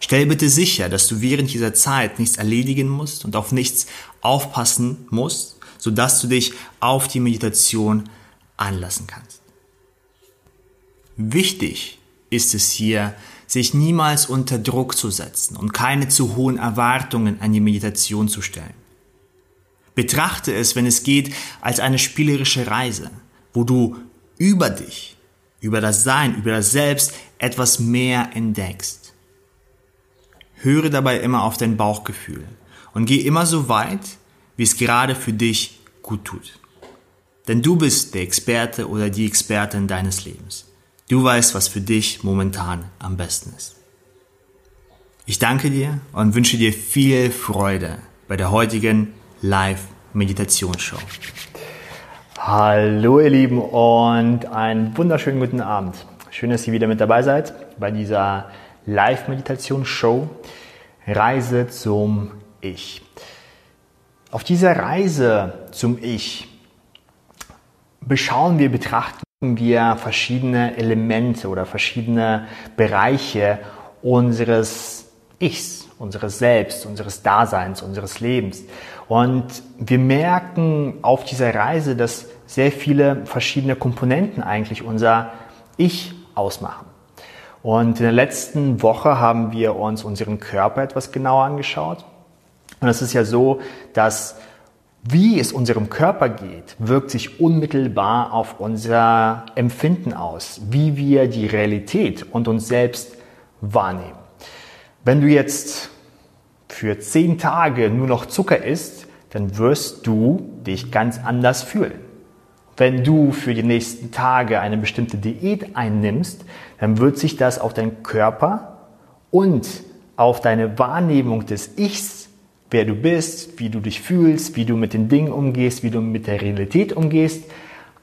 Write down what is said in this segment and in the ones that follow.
Stell bitte sicher, dass du während dieser Zeit nichts erledigen musst und auf nichts aufpassen musst, sodass du dich auf die Meditation anlassen kannst. Wichtig ist es hier, sich niemals unter Druck zu setzen und keine zu hohen Erwartungen an die Meditation zu stellen. Betrachte es, wenn es geht, als eine spielerische Reise, wo du über dich, über das Sein, über das Selbst etwas mehr entdeckst. Höre dabei immer auf dein Bauchgefühl und geh immer so weit, wie es gerade für dich gut tut. Denn du bist der Experte oder die Expertin deines Lebens. Du weißt, was für dich momentan am besten ist. Ich danke dir und wünsche dir viel Freude bei der heutigen Live-Meditationsshow. Hallo ihr Lieben und einen wunderschönen guten Abend. Schön, dass ihr wieder mit dabei seid bei dieser Live-Meditationsshow Reise zum Ich. Auf dieser Reise zum Ich beschauen wir, betrachten wir verschiedene Elemente oder verschiedene Bereiche unseres Ichs, unseres Selbst, unseres Daseins, unseres Lebens. Und wir merken auf dieser Reise, dass sehr viele verschiedene Komponenten eigentlich unser Ich ausmachen. Und in der letzten Woche haben wir uns unseren Körper etwas genauer angeschaut. Und es ist ja so, dass wie es unserem Körper geht, wirkt sich unmittelbar auf unser Empfinden aus, wie wir die Realität und uns selbst wahrnehmen. Wenn du jetzt für zehn Tage nur noch Zucker isst, dann wirst du dich ganz anders fühlen. Wenn du für die nächsten Tage eine bestimmte Diät einnimmst, dann wird sich das auf deinen Körper und auf deine Wahrnehmung des Ichs, wer du bist, wie du dich fühlst, wie du mit den Dingen umgehst, wie du mit der Realität umgehst,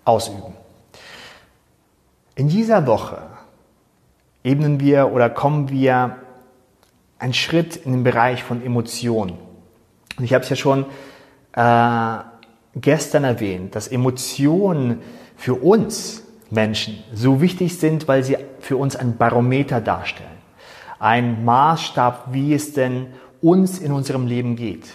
ausüben. In dieser Woche ebnen wir oder kommen wir einen Schritt in den Bereich von Emotionen. Und ich habe es ja schon äh, gestern erwähnt, dass Emotionen für uns Menschen so wichtig sind, weil sie für uns ein Barometer darstellen. Ein Maßstab, wie es denn uns in unserem Leben geht.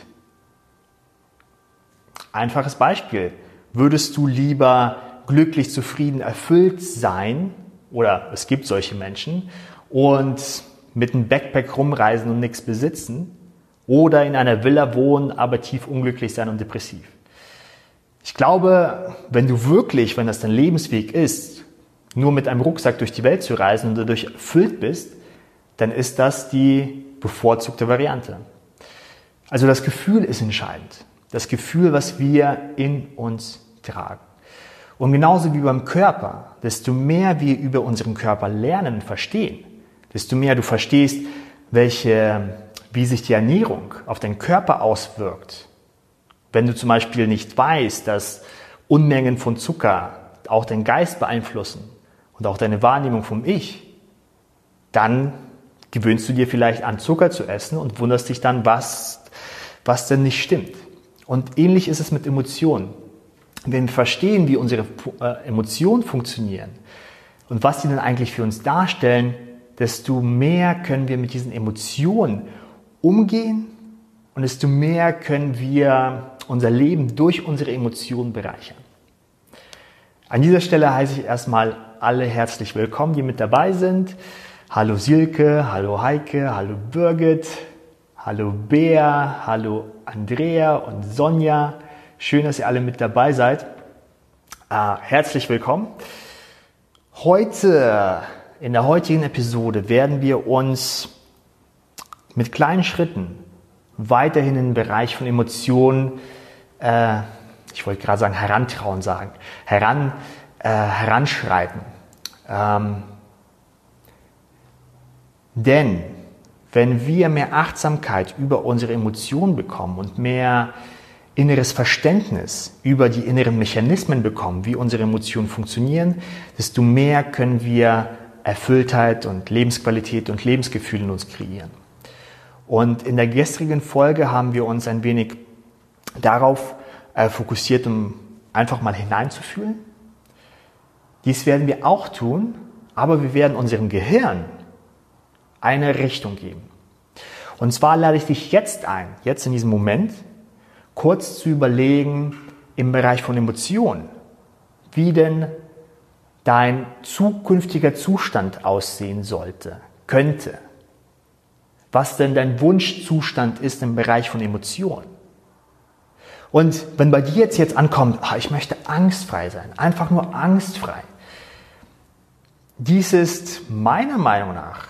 Einfaches Beispiel. Würdest du lieber glücklich, zufrieden, erfüllt sein, oder es gibt solche Menschen, und mit einem Backpack rumreisen und nichts besitzen, oder in einer Villa wohnen, aber tief unglücklich sein und depressiv? Ich glaube, wenn du wirklich, wenn das dein Lebensweg ist, nur mit einem Rucksack durch die Welt zu reisen und dadurch erfüllt bist, dann ist das die bevorzugte Variante. Also das Gefühl ist entscheidend. Das Gefühl, was wir in uns tragen. Und genauso wie beim Körper, desto mehr wir über unseren Körper lernen, verstehen, desto mehr du verstehst, welche, wie sich die Ernährung auf deinen Körper auswirkt, wenn du zum Beispiel nicht weißt, dass Unmengen von Zucker auch deinen Geist beeinflussen und auch deine Wahrnehmung vom Ich, dann gewöhnst du dir vielleicht an Zucker zu essen und wunderst dich dann, was, was denn nicht stimmt. Und ähnlich ist es mit Emotionen. Wenn wir verstehen, wie unsere äh, Emotionen funktionieren und was sie dann eigentlich für uns darstellen, desto mehr können wir mit diesen Emotionen umgehen und desto mehr können wir unser Leben durch unsere Emotionen bereichern. An dieser Stelle heiße ich erstmal alle herzlich willkommen, die mit dabei sind. Hallo Silke, hallo Heike, hallo Birgit, hallo Bea, hallo Andrea und Sonja. Schön, dass ihr alle mit dabei seid. Äh, herzlich willkommen. Heute, in der heutigen Episode, werden wir uns mit kleinen Schritten weiterhin in den Bereich von Emotionen äh, ich wollte gerade sagen, herantrauen sagen, heran, äh, heranschreiten. Ähm, denn wenn wir mehr Achtsamkeit über unsere Emotionen bekommen und mehr inneres Verständnis über die inneren Mechanismen bekommen, wie unsere Emotionen funktionieren, desto mehr können wir Erfülltheit und Lebensqualität und Lebensgefühl in uns kreieren. Und in der gestrigen Folge haben wir uns ein wenig darauf äh, fokussiert, um einfach mal hineinzufühlen. Dies werden wir auch tun, aber wir werden unserem Gehirn eine Richtung geben. Und zwar lade ich dich jetzt ein, jetzt in diesem Moment, kurz zu überlegen im Bereich von Emotionen, wie denn dein zukünftiger Zustand aussehen sollte, könnte. Was denn dein Wunschzustand ist im Bereich von Emotionen. Und wenn bei dir jetzt jetzt ankommt, oh, ich möchte angstfrei sein, einfach nur angstfrei. Dies ist meiner Meinung nach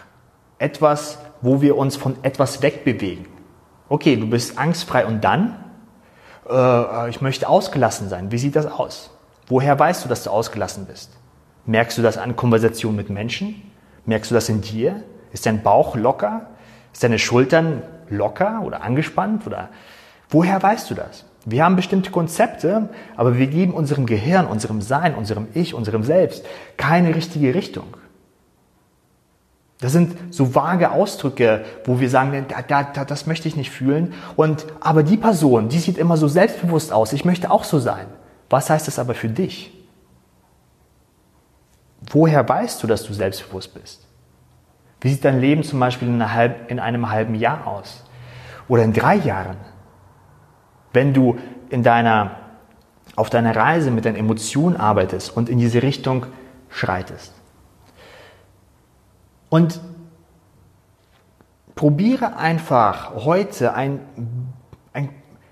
etwas, wo wir uns von etwas wegbewegen. Okay, du bist angstfrei und dann? Äh, ich möchte ausgelassen sein. Wie sieht das aus? Woher weißt du, dass du ausgelassen bist? Merkst du das an Konversationen mit Menschen? Merkst du das in dir? Ist dein Bauch locker? Ist deine Schultern locker oder angespannt? Oder woher weißt du das? Wir haben bestimmte Konzepte, aber wir geben unserem Gehirn, unserem Sein, unserem Ich, unserem Selbst keine richtige Richtung. Das sind so vage Ausdrücke, wo wir sagen, da, da, da, das möchte ich nicht fühlen. Und, aber die Person, die sieht immer so selbstbewusst aus. Ich möchte auch so sein. Was heißt das aber für dich? Woher weißt du, dass du selbstbewusst bist? Wie sieht dein Leben zum Beispiel in einem halben Jahr aus? Oder in drei Jahren? Wenn du in deiner, auf deiner Reise mit deinen Emotionen arbeitest und in diese Richtung schreitest. Und probiere einfach heute ein, ein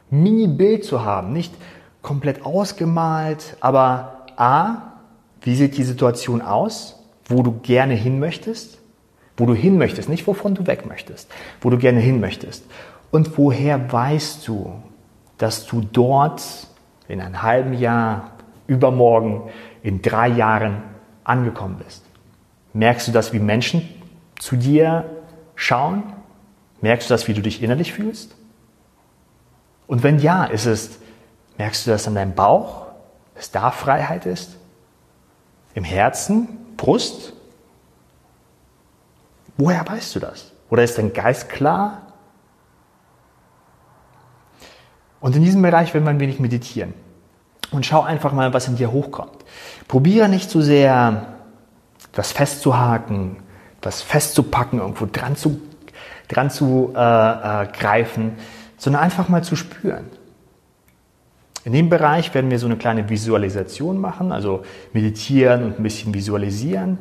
Mini-Bild zu haben, nicht komplett ausgemalt, aber A, wie sieht die Situation aus, wo du gerne hin möchtest, wo du hin möchtest, nicht wovon du weg möchtest, wo du gerne hin möchtest. Und woher weißt du, dass du dort in einem halben Jahr, übermorgen, in drei Jahren angekommen bist? Merkst du das, wie Menschen zu dir schauen? Merkst du das, wie du dich innerlich fühlst? Und wenn ja, ist es, merkst du das an deinem Bauch, dass da Freiheit ist? Im Herzen, Brust? Woher weißt du das? Oder ist dein Geist klar? Und in diesem Bereich wir ein wenig meditieren. Und schau einfach mal, was in dir hochkommt. Probiere nicht zu sehr was festzuhaken, was festzupacken, irgendwo dran zu, dran zu äh, äh, greifen, sondern einfach mal zu spüren. In dem Bereich werden wir so eine kleine Visualisation machen, also meditieren und ein bisschen visualisieren.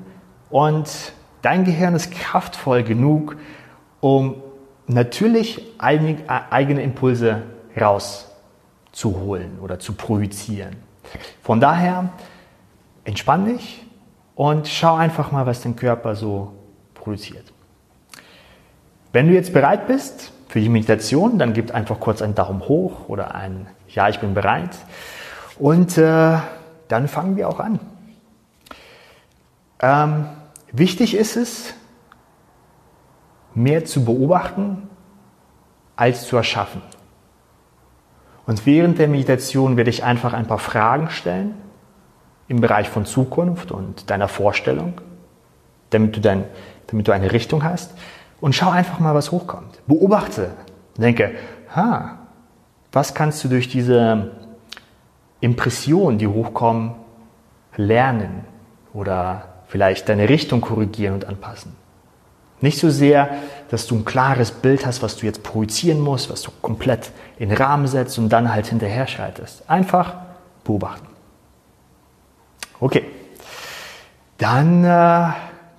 Und dein Gehirn ist kraftvoll genug, um natürlich eigene Impulse rauszuholen oder zu projizieren. Von daher entspann dich, und schau einfach mal, was dein Körper so produziert. Wenn du jetzt bereit bist für die Meditation, dann gib einfach kurz einen Daumen hoch oder ein Ja, ich bin bereit. Und äh, dann fangen wir auch an. Ähm, wichtig ist es, mehr zu beobachten als zu erschaffen. Und während der Meditation werde ich einfach ein paar Fragen stellen im Bereich von Zukunft und deiner Vorstellung, damit du, dein, damit du eine Richtung hast. Und schau einfach mal, was hochkommt. Beobachte. Denke, ha, was kannst du durch diese Impressionen, die hochkommen, lernen oder vielleicht deine Richtung korrigieren und anpassen. Nicht so sehr, dass du ein klares Bild hast, was du jetzt projizieren musst, was du komplett in den Rahmen setzt und dann halt hinterher schaltest. Einfach beobachten. Okay, dann, äh,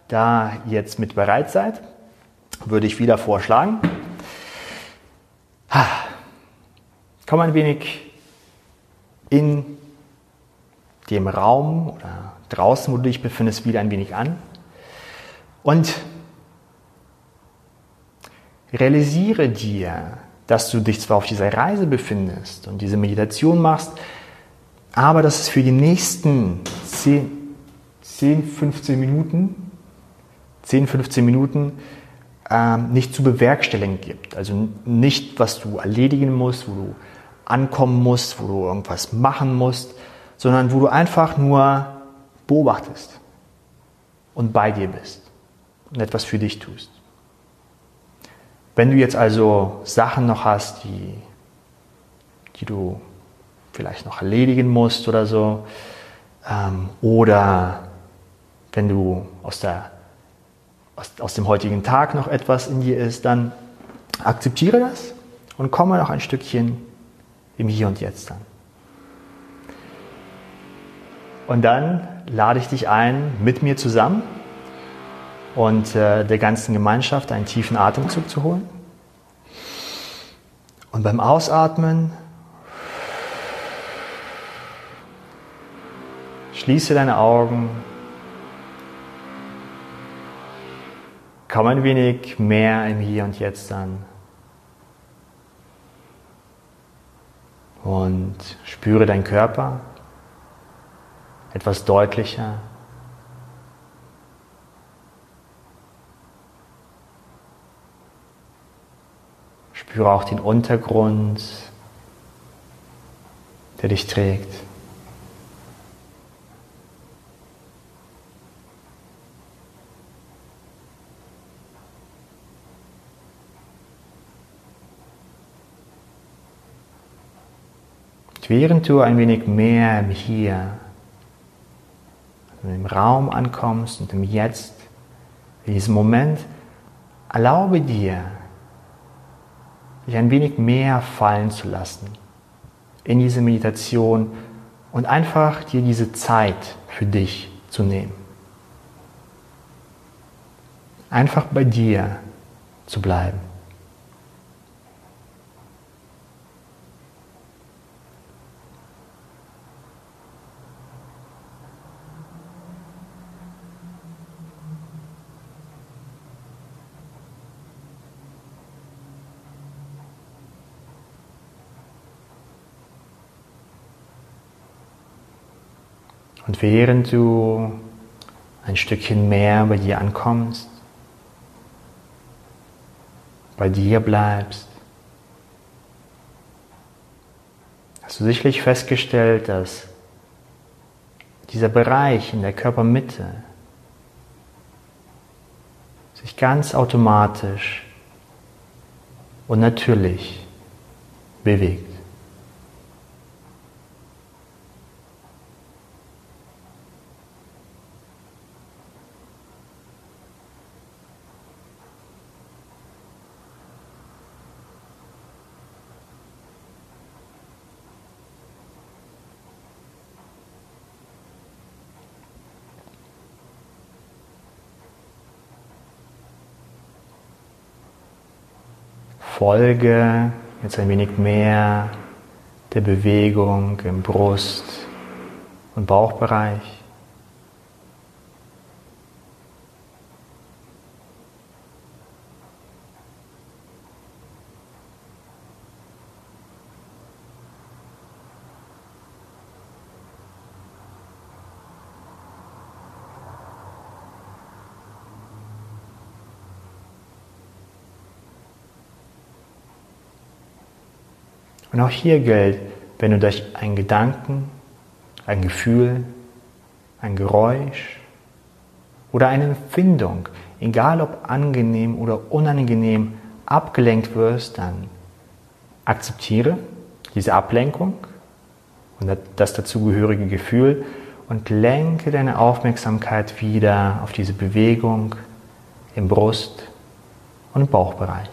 da jetzt mit bereit seid, würde ich wieder vorschlagen, komm ein wenig in dem Raum oder draußen, wo du dich befindest, wieder ein wenig an und realisiere dir, dass du dich zwar auf dieser Reise befindest und diese Meditation machst, aber dass es für die nächsten 10, 10 15 Minuten, 10, 15 Minuten ähm, nicht zu bewerkstelligen gibt. Also nicht, was du erledigen musst, wo du ankommen musst, wo du irgendwas machen musst, sondern wo du einfach nur beobachtest und bei dir bist und etwas für dich tust. Wenn du jetzt also Sachen noch hast, die, die du vielleicht noch erledigen musst oder so, ähm, oder wenn du aus, der, aus, aus dem heutigen Tag noch etwas in dir ist, dann akzeptiere das und komme noch ein Stückchen im Hier und Jetzt an. Und dann lade ich dich ein, mit mir zusammen und äh, der ganzen Gemeinschaft einen tiefen Atemzug zu holen. Und beim Ausatmen schließe deine Augen. Komm ein wenig mehr im Hier und Jetzt an. Und spüre deinen Körper etwas deutlicher. Spüre auch den Untergrund, der dich trägt. während du ein wenig mehr im Hier, im Raum ankommst und im Jetzt, in diesem Moment, erlaube dir, dich ein wenig mehr fallen zu lassen in diese Meditation und einfach dir diese Zeit für dich zu nehmen. Einfach bei dir zu bleiben. Und während du ein Stückchen mehr bei dir ankommst, bei dir bleibst, hast du sicherlich festgestellt, dass dieser Bereich in der Körpermitte sich ganz automatisch und natürlich bewegt. Folge jetzt ein wenig mehr der Bewegung im Brust- und Bauchbereich. Und auch hier gilt, wenn du durch einen Gedanken, ein Gefühl, ein Geräusch oder eine Empfindung, egal ob angenehm oder unangenehm, abgelenkt wirst, dann akzeptiere diese Ablenkung und das dazugehörige Gefühl und lenke deine Aufmerksamkeit wieder auf diese Bewegung im Brust- und Bauchbereich.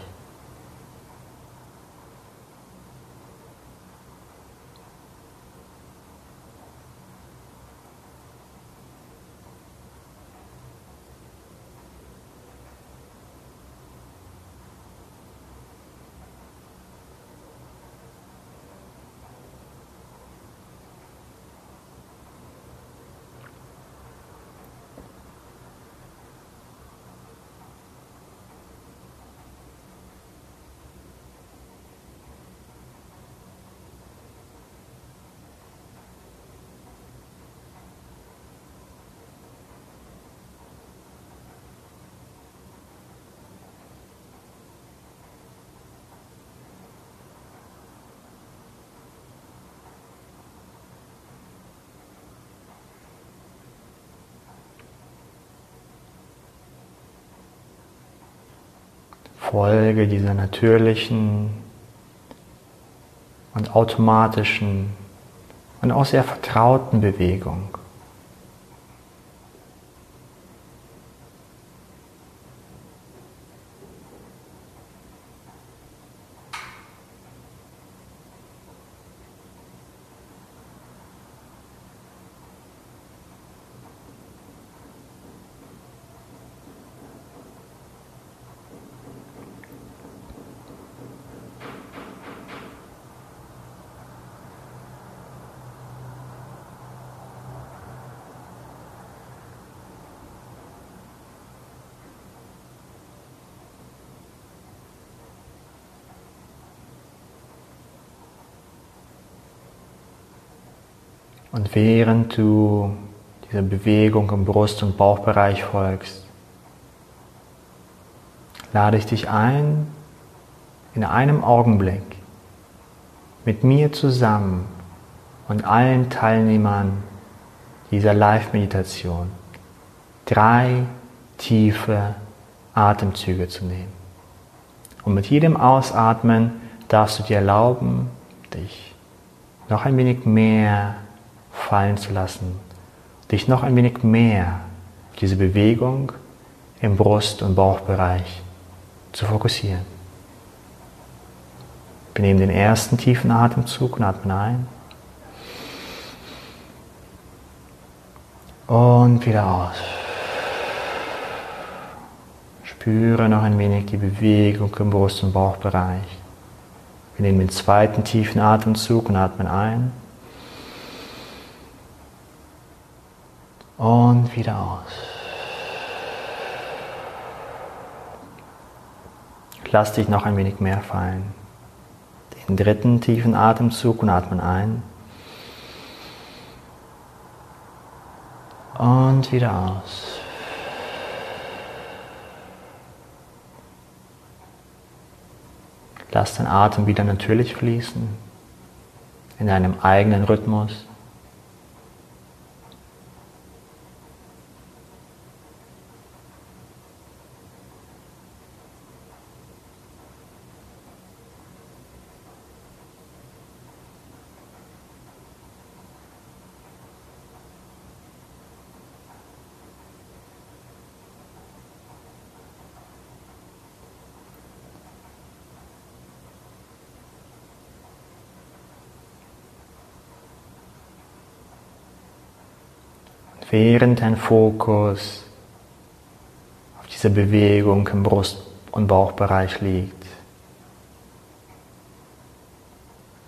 Folge dieser natürlichen und automatischen und auch sehr vertrauten Bewegung. Und während du dieser Bewegung im Brust- und Bauchbereich folgst, lade ich dich ein, in einem Augenblick mit mir zusammen und allen Teilnehmern dieser Live-Meditation drei tiefe Atemzüge zu nehmen. Und mit jedem Ausatmen darfst du dir erlauben, dich noch ein wenig mehr fallen zu lassen, dich noch ein wenig mehr auf diese Bewegung im Brust- und Bauchbereich zu fokussieren. Wir nehmen den ersten tiefen Atemzug und atmen ein. Und wieder aus. Spüre noch ein wenig die Bewegung im Brust- und Bauchbereich. Wir nehmen den zweiten tiefen Atemzug und atmen ein. Und wieder aus. Lass dich noch ein wenig mehr fallen. Den dritten tiefen Atemzug und atmen ein. Und wieder aus. Lass den Atem wieder natürlich fließen, in deinem eigenen Rhythmus. Während dein Fokus auf dieser Bewegung im Brust- und Bauchbereich liegt,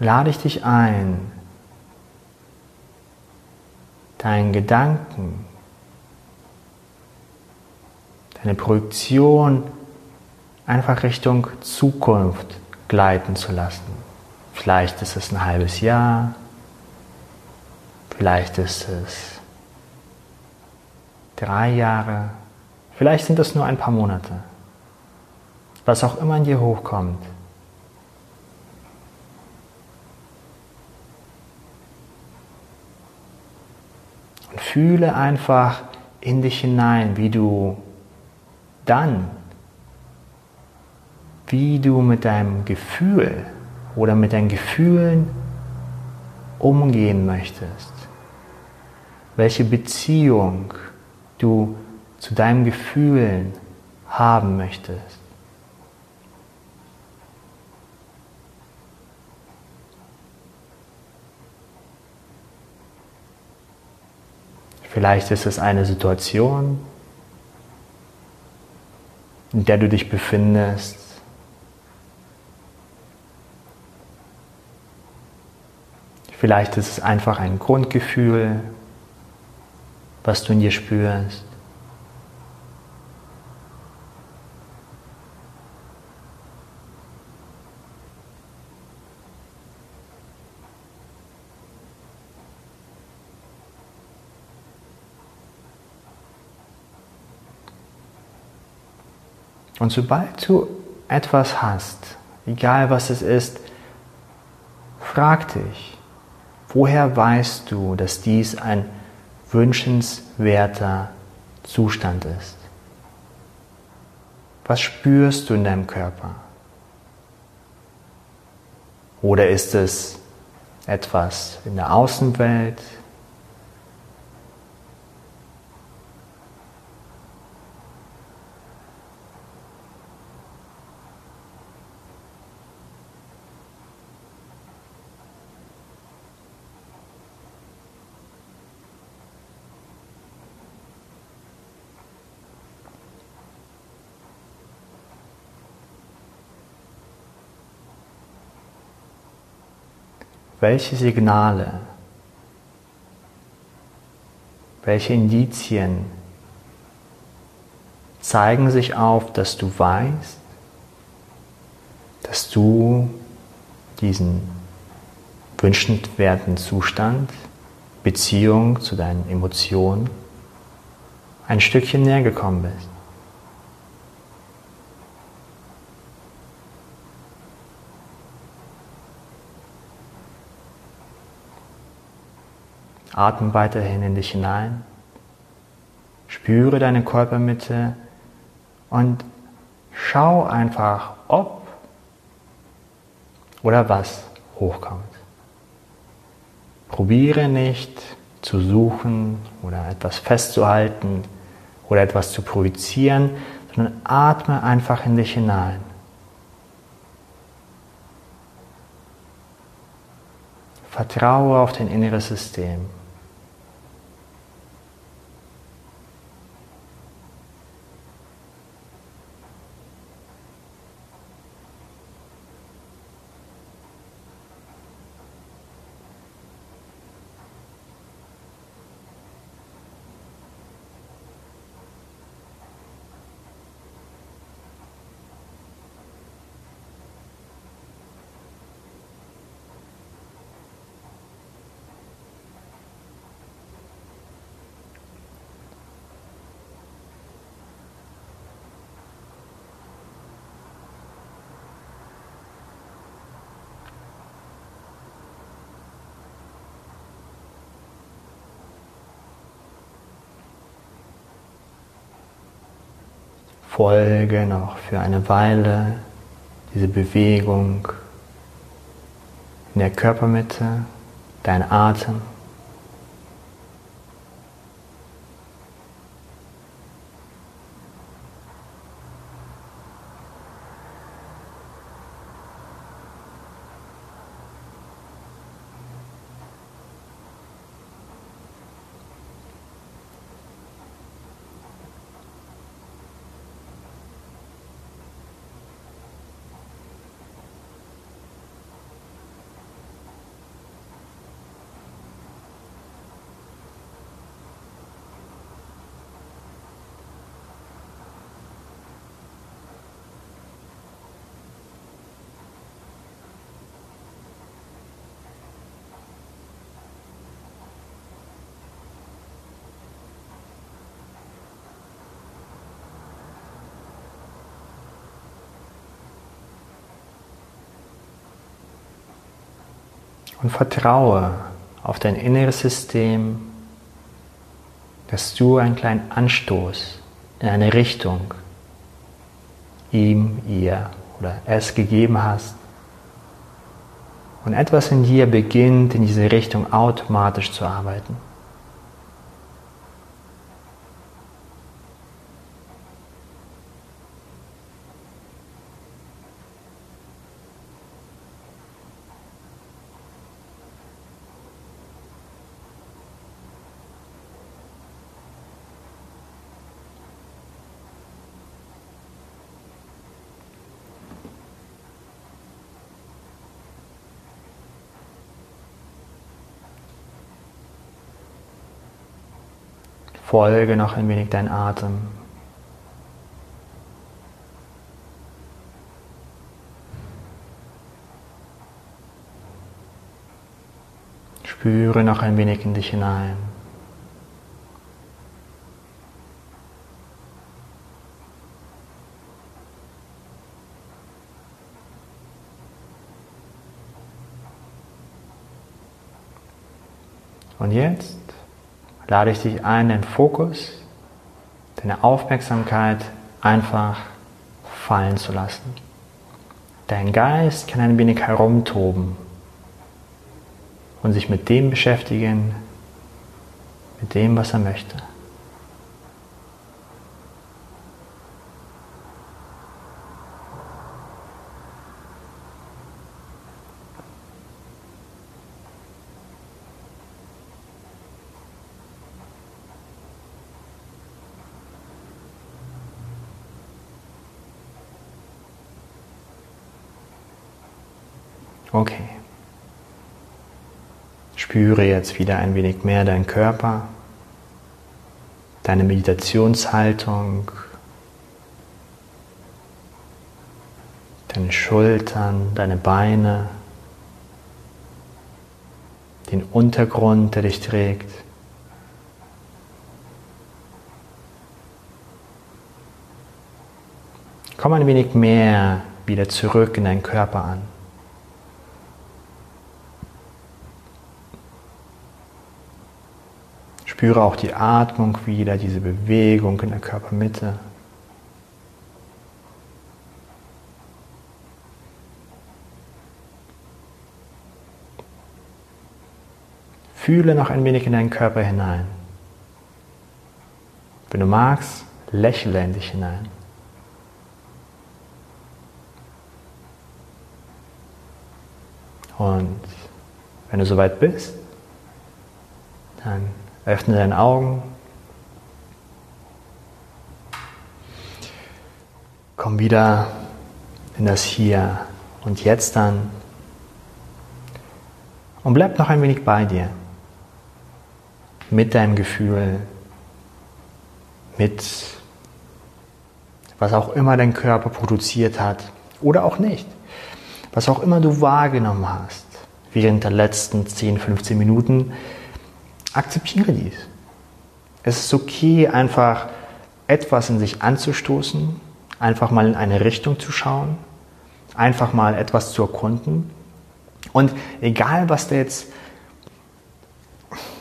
lade ich dich ein, deinen Gedanken, deine Projektion einfach Richtung Zukunft gleiten zu lassen. Vielleicht ist es ein halbes Jahr, vielleicht ist es drei Jahre, vielleicht sind es nur ein paar Monate, was auch immer in dir hochkommt. Und fühle einfach in dich hinein, wie du dann, wie du mit deinem Gefühl oder mit deinen Gefühlen umgehen möchtest. Welche Beziehung du zu deinen Gefühlen haben möchtest. Vielleicht ist es eine Situation, in der du dich befindest. Vielleicht ist es einfach ein Grundgefühl, was du in dir spürst. Und sobald du etwas hast, egal was es ist, frag dich, woher weißt du, dass dies ein wünschenswerter Zustand ist. Was spürst du in deinem Körper? Oder ist es etwas in der Außenwelt? Welche Signale, welche Indizien zeigen sich auf, dass du weißt, dass du diesen wünschenswerten Zustand, Beziehung zu deinen Emotionen ein Stückchen näher gekommen bist. Atme weiterhin in dich hinein. Spüre deine Körpermitte und schau einfach, ob oder was hochkommt. Probiere nicht zu suchen oder etwas festzuhalten oder etwas zu projizieren, sondern atme einfach in dich hinein. Vertraue auf dein inneres System. Folge noch für eine Weile diese Bewegung in der Körpermitte, dein Atem. Und vertraue auf dein inneres System, dass du einen kleinen Anstoß in eine Richtung ihm, ihr oder es gegeben hast. Und etwas in dir beginnt in diese Richtung automatisch zu arbeiten. Folge noch ein wenig dein Atem. Spüre noch ein wenig in dich hinein. Und jetzt lade ich dich ein, den Fokus, deine Aufmerksamkeit einfach fallen zu lassen. Dein Geist kann ein wenig herumtoben und sich mit dem beschäftigen, mit dem, was er möchte. Okay. Spüre jetzt wieder ein wenig mehr deinen Körper, deine Meditationshaltung, deine Schultern, deine Beine, den Untergrund, der dich trägt. Komm ein wenig mehr wieder zurück in deinen Körper an. Spüre auch die Atmung wieder, diese Bewegung in der Körpermitte. Fühle noch ein wenig in deinen Körper hinein. Wenn du magst, lächle in dich hinein. Und wenn du soweit bist, dann Öffne deine Augen. Komm wieder in das Hier und Jetzt an. Und bleib noch ein wenig bei dir. Mit deinem Gefühl. Mit was auch immer dein Körper produziert hat. Oder auch nicht. Was auch immer du wahrgenommen hast während der letzten 10, 15 Minuten akzeptiere dies. Es ist okay, einfach etwas in sich anzustoßen, einfach mal in eine Richtung zu schauen, einfach mal etwas zu erkunden. Und egal, was da jetzt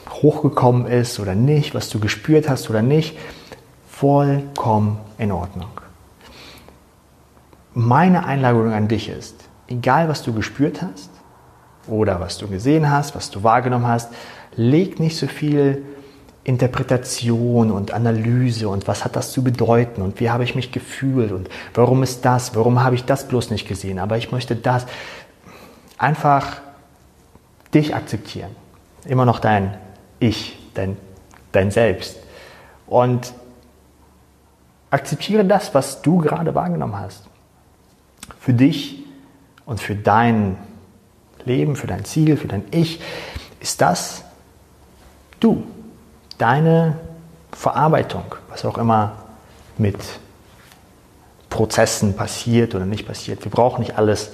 hochgekommen ist oder nicht, was du gespürt hast oder nicht, vollkommen in Ordnung. Meine Einladung an dich ist, egal was du gespürt hast oder was du gesehen hast, was du wahrgenommen hast, leg nicht so viel Interpretation und Analyse und was hat das zu bedeuten und wie habe ich mich gefühlt und warum ist das, warum habe ich das bloß nicht gesehen, aber ich möchte das. Einfach dich akzeptieren. Immer noch dein Ich, dein, dein Selbst. Und akzeptiere das, was du gerade wahrgenommen hast. Für dich und für dein Leben, für dein Ziel, für dein Ich ist das du, deine Verarbeitung, was auch immer mit Prozessen passiert oder nicht passiert. Wir brauchen nicht alles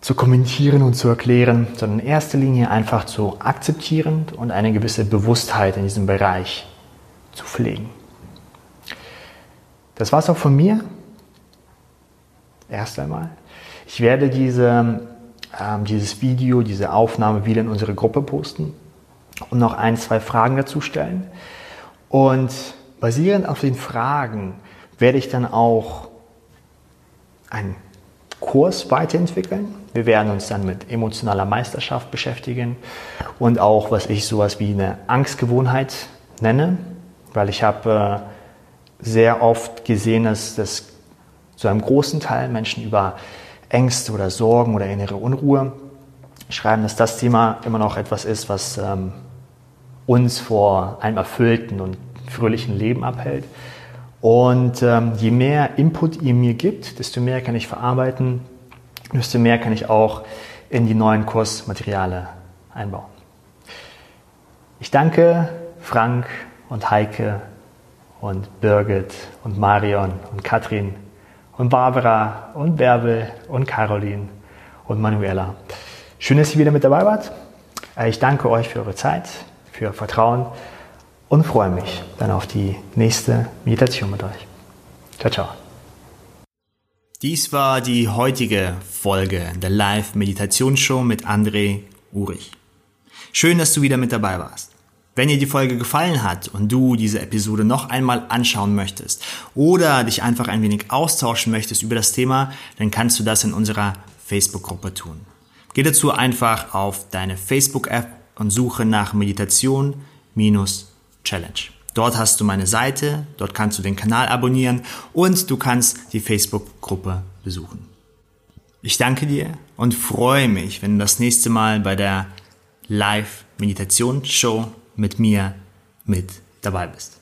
zu kommentieren und zu erklären, sondern in erster Linie einfach zu akzeptieren und eine gewisse Bewusstheit in diesem Bereich zu pflegen. Das war es auch von mir. Erst einmal. Ich werde diese, ähm, dieses Video, diese Aufnahme wieder in unsere Gruppe posten und noch ein, zwei Fragen dazu stellen. Und basierend auf den Fragen werde ich dann auch einen Kurs weiterentwickeln. Wir werden uns dann mit emotionaler Meisterschaft beschäftigen und auch, was ich sowas wie eine Angstgewohnheit nenne, weil ich habe äh, sehr oft gesehen, dass das zu einem großen Teil Menschen über Ängste oder Sorgen oder innere Unruhe schreiben, dass das Thema immer noch etwas ist, was ähm, uns vor einem erfüllten und fröhlichen Leben abhält. Und ähm, je mehr Input ihr mir gibt, desto mehr kann ich verarbeiten, desto mehr kann ich auch in die neuen Kursmaterialien einbauen. Ich danke Frank und Heike und Birgit und Marion und Katrin und Barbara und Bärbel und Caroline und Manuela. Schön, dass ihr wieder mit dabei wart. Äh, ich danke euch für eure Zeit für Vertrauen und freue mich dann auf die nächste Meditation mit euch. Ciao, ciao. Dies war die heutige Folge der Live-Meditationsshow mit André Urich. Schön, dass du wieder mit dabei warst. Wenn dir die Folge gefallen hat und du diese Episode noch einmal anschauen möchtest oder dich einfach ein wenig austauschen möchtest über das Thema, dann kannst du das in unserer Facebook-Gruppe tun. Geh dazu einfach auf deine Facebook-App und suche nach Meditation minus Challenge. Dort hast du meine Seite, dort kannst du den Kanal abonnieren und du kannst die Facebook-Gruppe besuchen. Ich danke dir und freue mich, wenn du das nächste Mal bei der Live-Meditation-Show mit mir mit dabei bist.